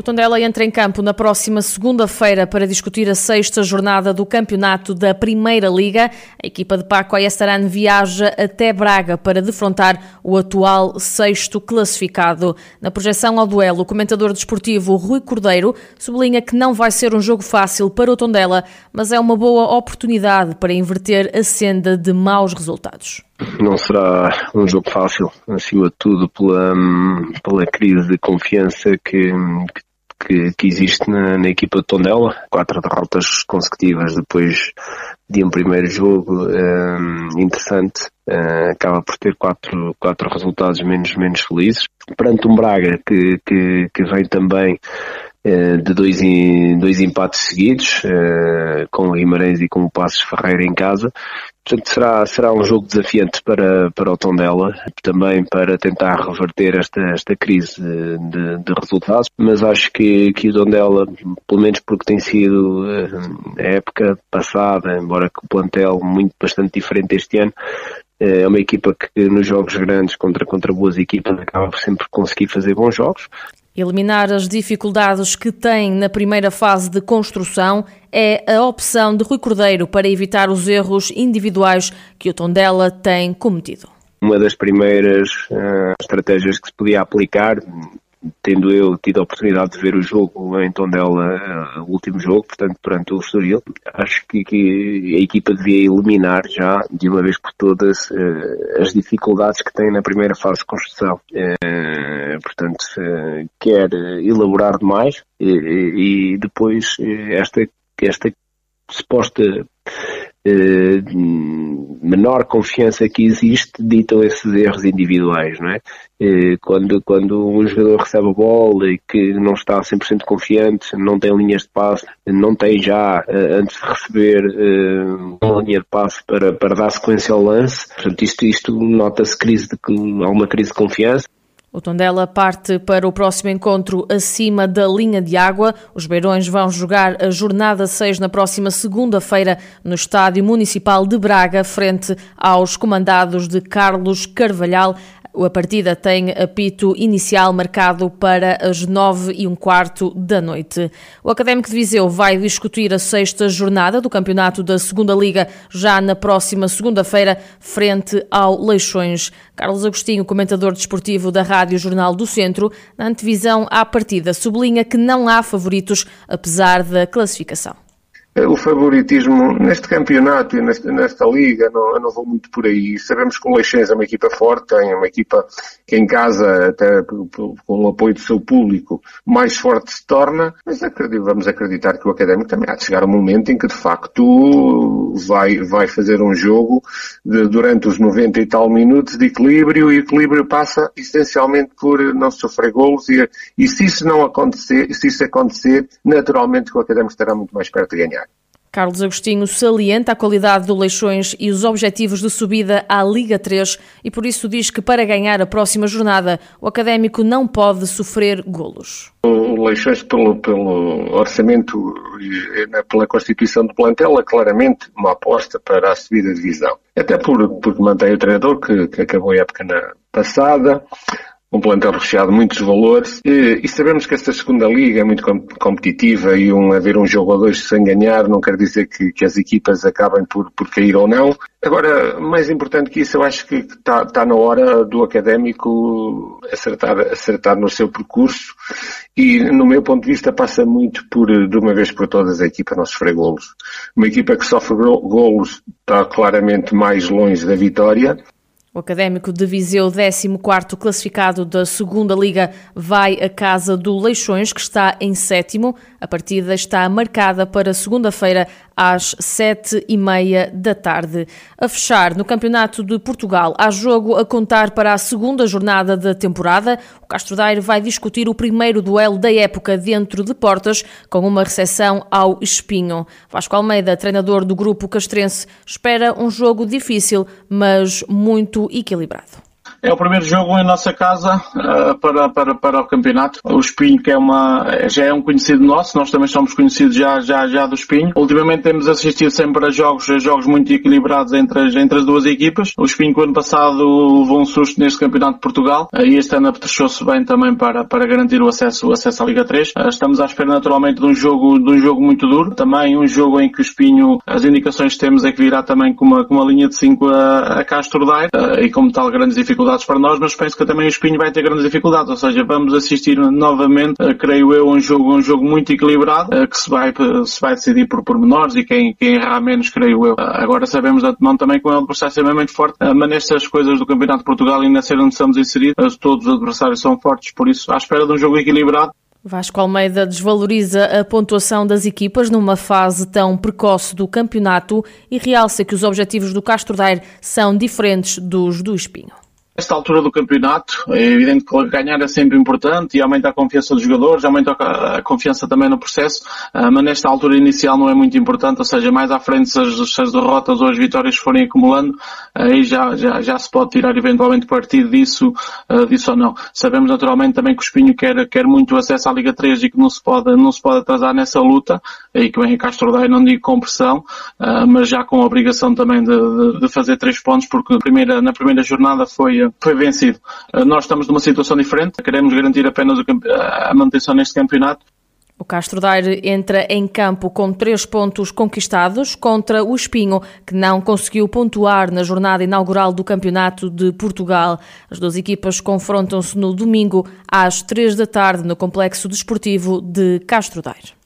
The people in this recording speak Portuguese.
O Tondela entra em campo na próxima segunda-feira para discutir a sexta jornada do campeonato da Primeira Liga. A equipa de Paco Ayestaran viaja até Braga para defrontar o atual sexto classificado. Na projeção ao duelo, o comentador desportivo Rui Cordeiro sublinha que não vai ser um jogo fácil para o Tondela, mas é uma boa oportunidade para inverter a senda de maus resultados. Não será um jogo fácil, acima de tudo pela, pela crise de confiança que, que que, que existe na, na, equipa de Tondela. Quatro derrotas consecutivas depois de um primeiro jogo um, interessante. Uh, acaba por ter quatro, quatro resultados menos, menos felizes. Perante um Braga que, que, que vem também uh, de dois, dois empates seguidos, uh, com o Guimarães e com o Passos Ferreira em casa, Portanto, será, será um jogo desafiante para, para o Tondela, também para tentar reverter esta, esta crise de, de resultados, mas acho que, que o Tondela, pelo menos porque tem sido eh, a época passada, embora que o plantel muito bastante diferente este ano, eh, é uma equipa que nos jogos grandes contra, contra boas equipas acaba sempre conseguir fazer bons jogos Eliminar as dificuldades que tem na primeira fase de construção é a opção de Rui Cordeiro para evitar os erros individuais que o Tondela tem cometido. Uma das primeiras uh, estratégias que se podia aplicar, tendo eu tido a oportunidade de ver o jogo em Tondela, uh, o último jogo, portanto, perante o Estoril, acho que, que, a equipa devia eliminar já, de uma vez por todas, uh, as dificuldades que tem na primeira fase de construção. Uh, portanto, quer elaborar demais e, e depois esta, esta suposta eh, menor confiança que existe ditam esses erros individuais, não é? Eh, quando, quando um jogador recebe a bola e que não está 100% confiante, não tem linhas de passe, não tem já, eh, antes de receber uma linha de passe para, para dar sequência ao lance, portanto isto, isto nota-se crise de, há uma crise de confiança. O Tondela parte para o próximo encontro acima da linha de água. Os Beirões vão jogar a jornada 6 na próxima segunda-feira no Estádio Municipal de Braga, frente aos comandados de Carlos Carvalhal. A partida tem apito inicial marcado para as nove e um quarto da noite. O Académico de Viseu vai discutir a sexta jornada do campeonato da Segunda Liga já na próxima segunda-feira, frente ao Leixões. Carlos Agostinho, comentador desportivo da Rádio Jornal do Centro, na antevisão à partida, sublinha que não há favoritos, apesar da classificação. Eh, o favoritismo neste campeonato e nesta, nesta liga, não, eu não vou muito por aí. Sabemos que o Leixões é uma equipa forte, tem uma equipa que em casa, até com o apoio do seu público, mais forte se torna, mas acredito, vamos acreditar que o Académico também há de chegar um momento em que de facto vai, vai fazer um jogo de, durante os 90 e tal minutos de equilíbrio e o equilíbrio passa essencialmente por não sofrer golos e, e se isso não acontecer, se isso acontecer, naturalmente o Académico estará muito mais perto de ganhar. Carlos Agostinho salienta a qualidade do Leixões e os objetivos de subida à Liga 3 e por isso diz que para ganhar a próxima jornada o Académico não pode sofrer golos. O Leixões, pelo, pelo orçamento e pela constituição do plantel, é claramente uma aposta para a subida de divisão. Até por, porque mantém o treinador que, que acabou a época na passada, um plantel recheado de muitos valores e, e, sabemos que esta segunda liga é muito competitiva e um, haver um jogo ou dois sem ganhar não quer dizer que, que as equipas acabem por, por cair ou não. Agora, mais importante que isso, eu acho que está tá na hora do académico acertar, acertar no seu percurso e, no meu ponto de vista, passa muito por, de uma vez por todas, a equipa não sofrer golos. Uma equipa que sofre golos está claramente mais longe da vitória o Académico de Viseu, 14º classificado da Segunda Liga, vai à casa do Leixões, que está em sétimo. A partida está marcada para segunda-feira às sete e meia da tarde. A fechar, no Campeonato de Portugal, há jogo a contar para a segunda jornada da temporada. O Castro Daire vai discutir o primeiro duelo da época dentro de portas, com uma recepção ao Espinho. Vasco Almeida, treinador do grupo castrense, espera um jogo difícil, mas muito equilibrado. É o primeiro jogo em nossa casa uh, para, para, para o campeonato. O Espinho, que é uma, já é um conhecido nosso, nós também somos conhecidos já, já, já do Espinho. Ultimamente temos assistido sempre a jogos, a jogos muito equilibrados entre as, entre as duas equipas. O Espinho, que ano passado, levou um susto neste campeonato de Portugal uh, e este ano apetrechou-se bem também para, para garantir o acesso, o acesso à Liga 3. Uh, estamos à espera naturalmente de um jogo, de um jogo muito duro. Também um jogo em que o Espinho, as indicações que temos é que virá também com uma, com uma linha de 5 a, a Castro Daire e como tal grandes dificuldades para nós, mas penso que também o Espinho vai ter grandes dificuldades, ou seja, vamos assistir novamente, uh, creio eu, um jogo, um jogo muito equilibrado, uh, que se vai, se vai decidir por pormenores e quem, quem errar menos, creio eu. agora sabemos de antemão também que o adversário é extremamente forte, mas nestas coisas do Campeonato de Portugal, ainda ser onde estamos inseridos, todos os adversários são fortes, por isso, à espera de um jogo equilibrado, Vasco Almeida desvaloriza a pontuação das equipas numa fase tão precoce do campeonato e realça que os objetivos do Castro Daire são diferentes dos do Espinho. Nesta altura do campeonato, é evidente que ganhar é sempre importante e aumenta a confiança dos jogadores, aumenta a confiança também no processo, ah, mas nesta altura inicial não é muito importante, ou seja, mais à frente se as, se as derrotas ou as vitórias forem acumulando, aí já, já, já se pode tirar eventualmente partido disso, ah, disso ou não. Sabemos naturalmente também que o Espinho quer, quer muito acesso à Liga 3 e que não se pode, não se pode atrasar nessa luta, e que vem a Castro Daire, não digo com pressão, ah, mas já com a obrigação também de, de, de fazer três pontos, porque na primeira, na primeira jornada foi foi vencido. Eh, nós estamos numa situação diferente, queremos garantir apenas a manutenção neste campeonato. O Castro Daire entra em campo com três pontos conquistados contra o Espinho, que não conseguiu pontuar na jornada inaugural do Campeonato de Portugal. As duas equipas confrontam-se no domingo às três da tarde no Complexo Desportivo de Castro Daire.